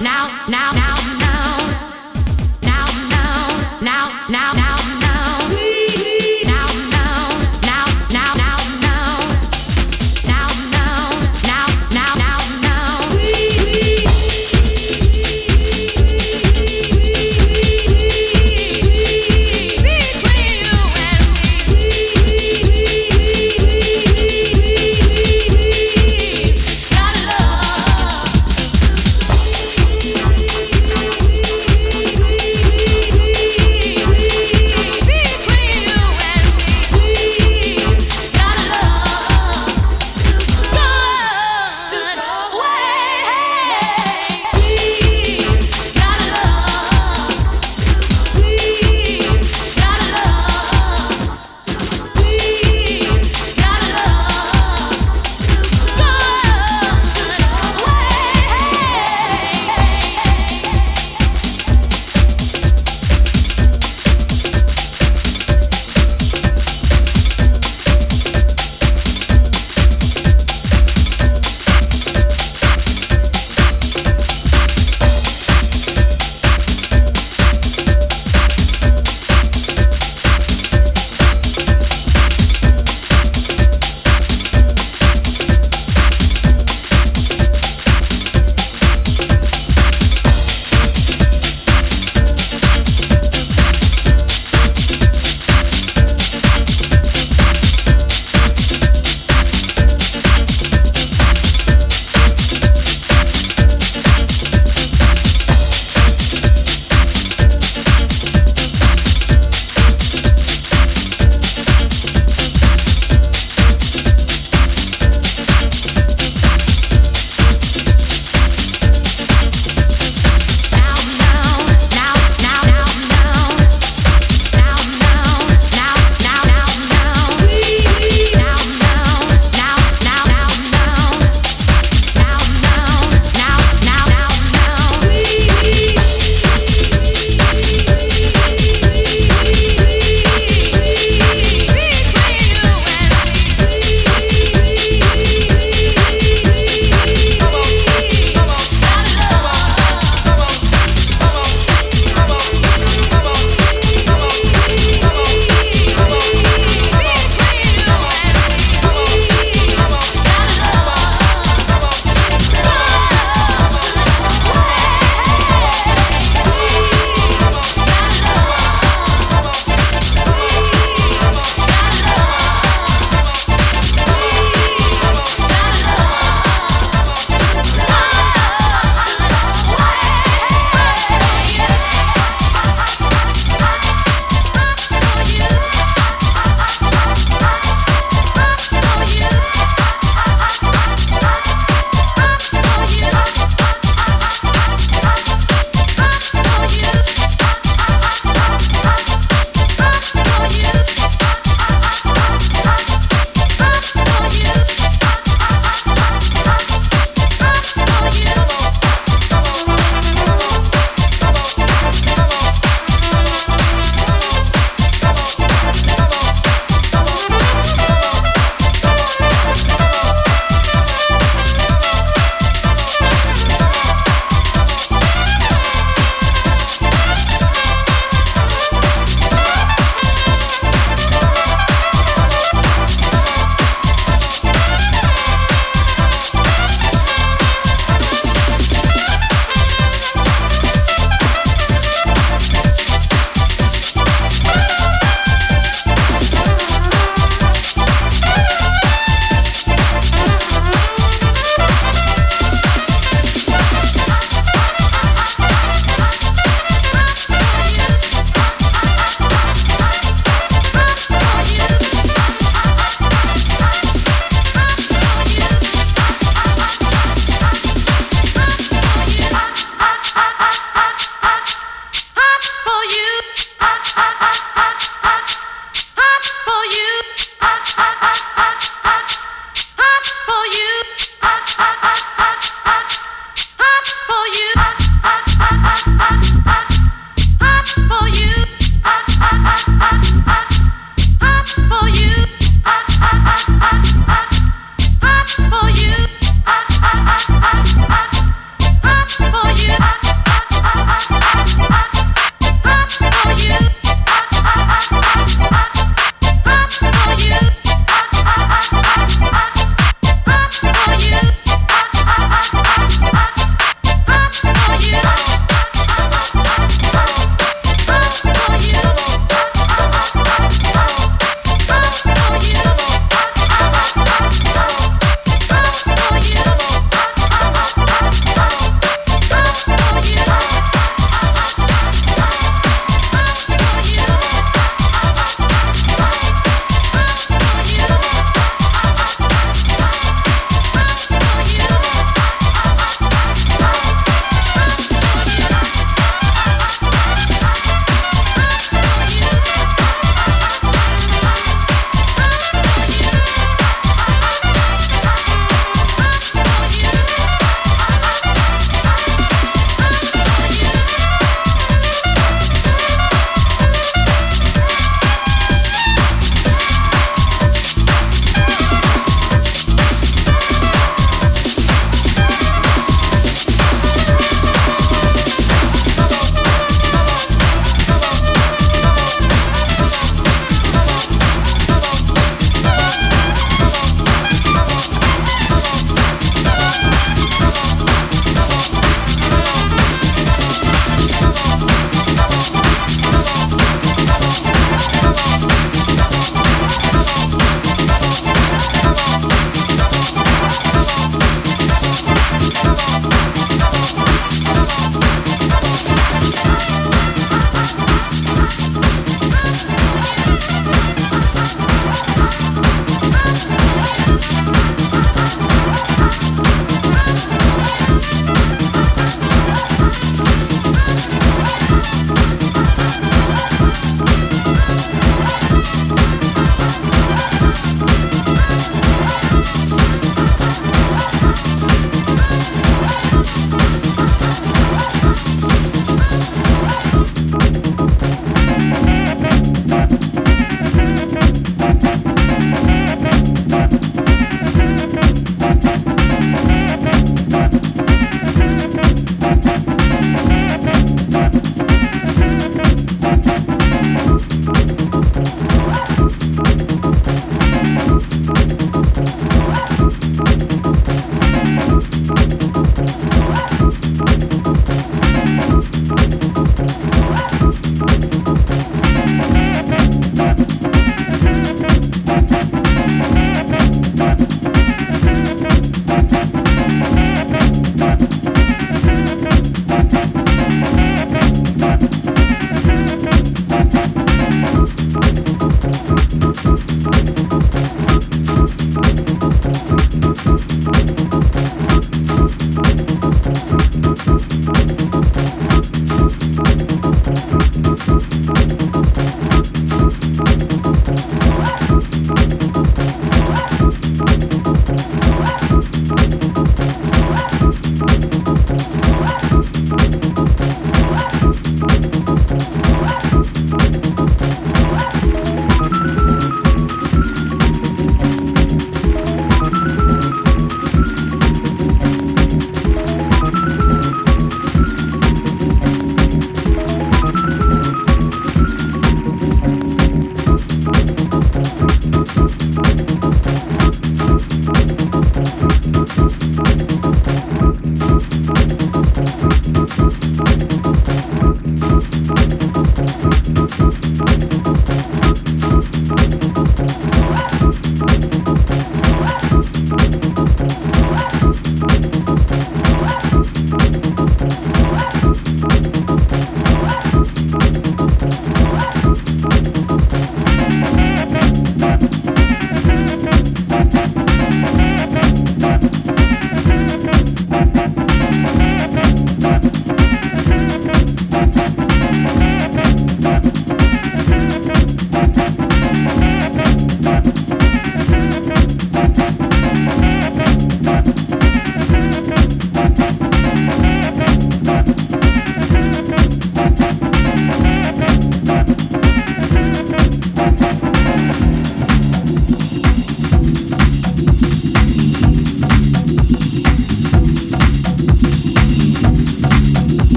now, now, now.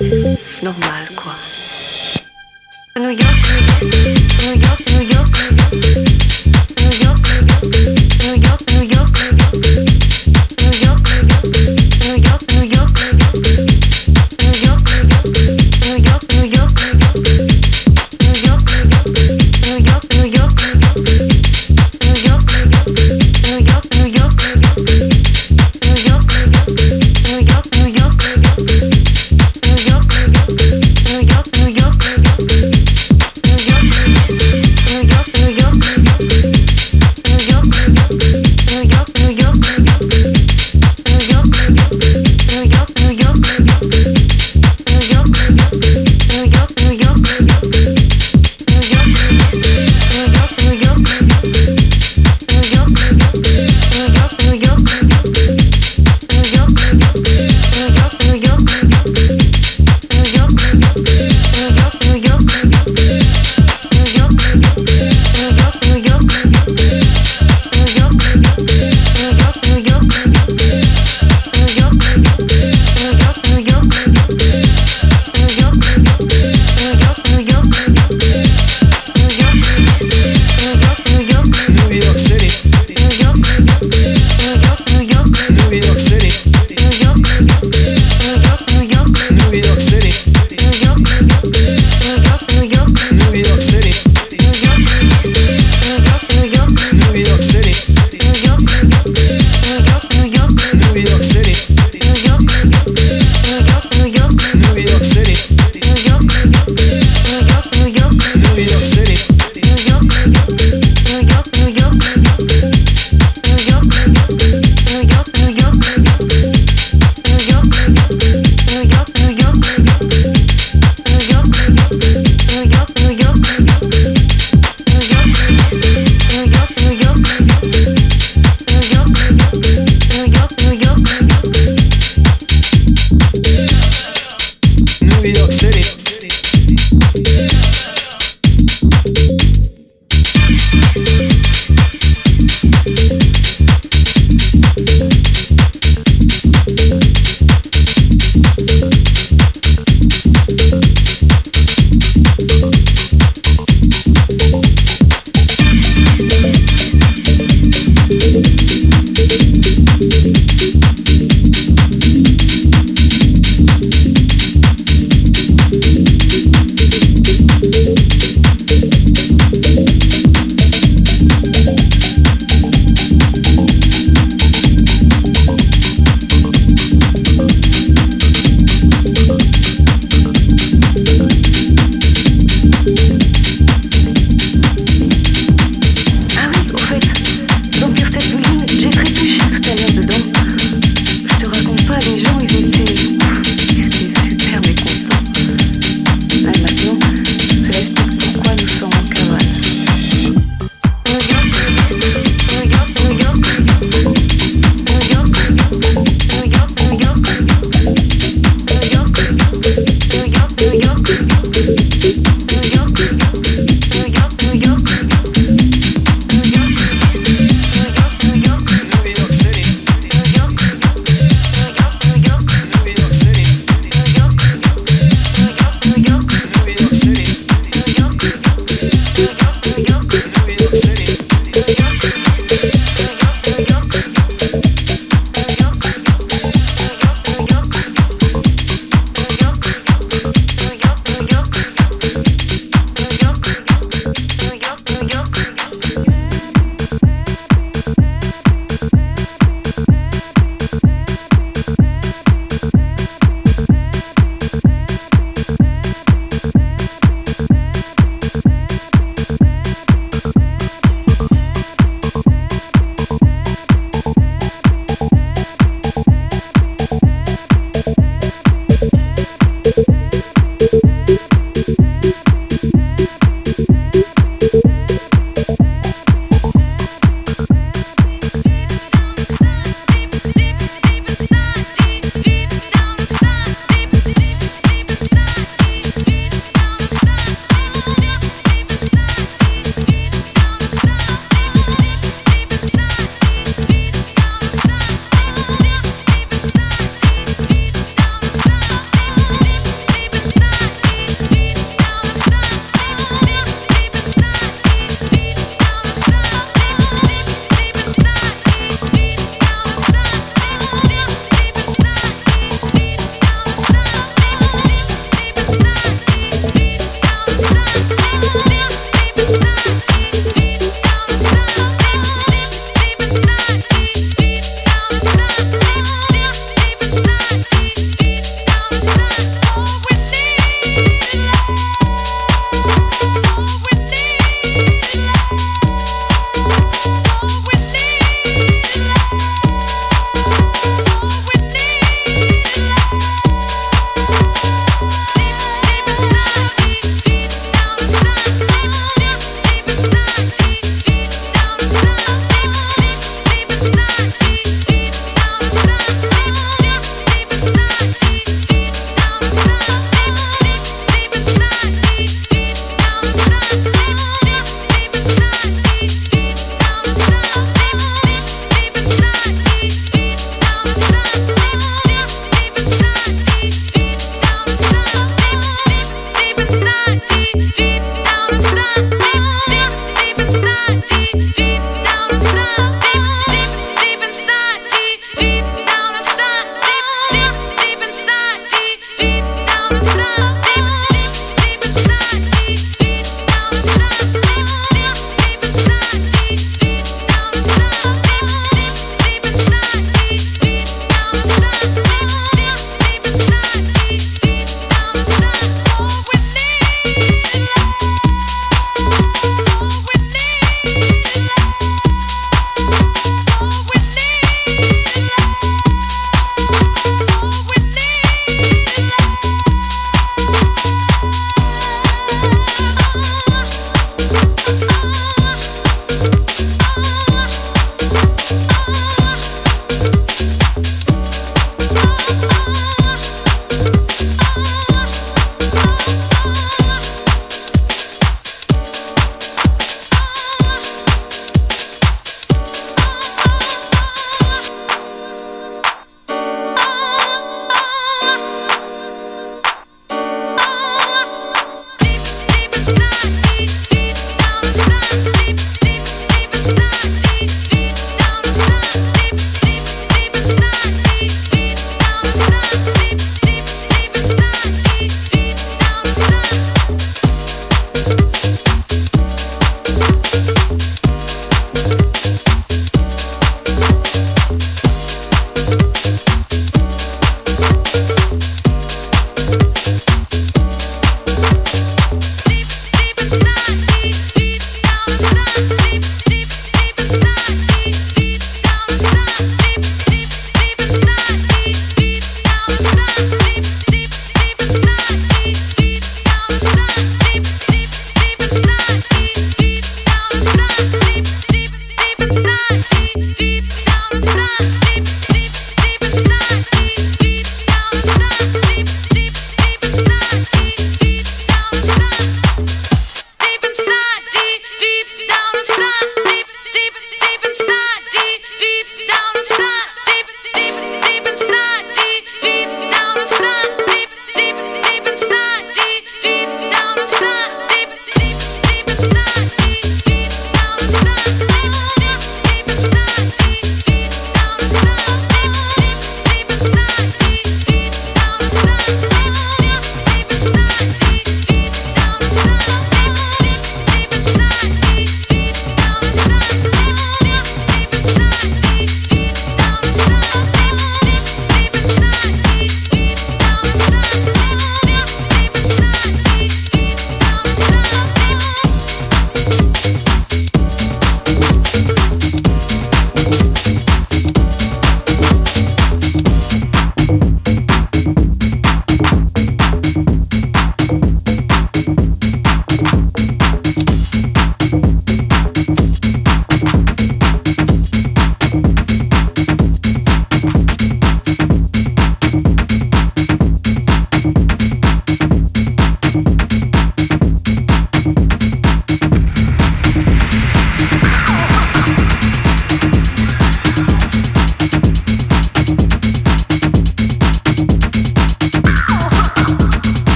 Yeah.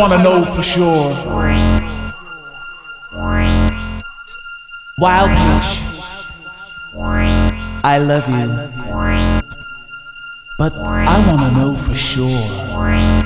Want to know for sure. Wow, Peach, I love you, but I want to know for sure.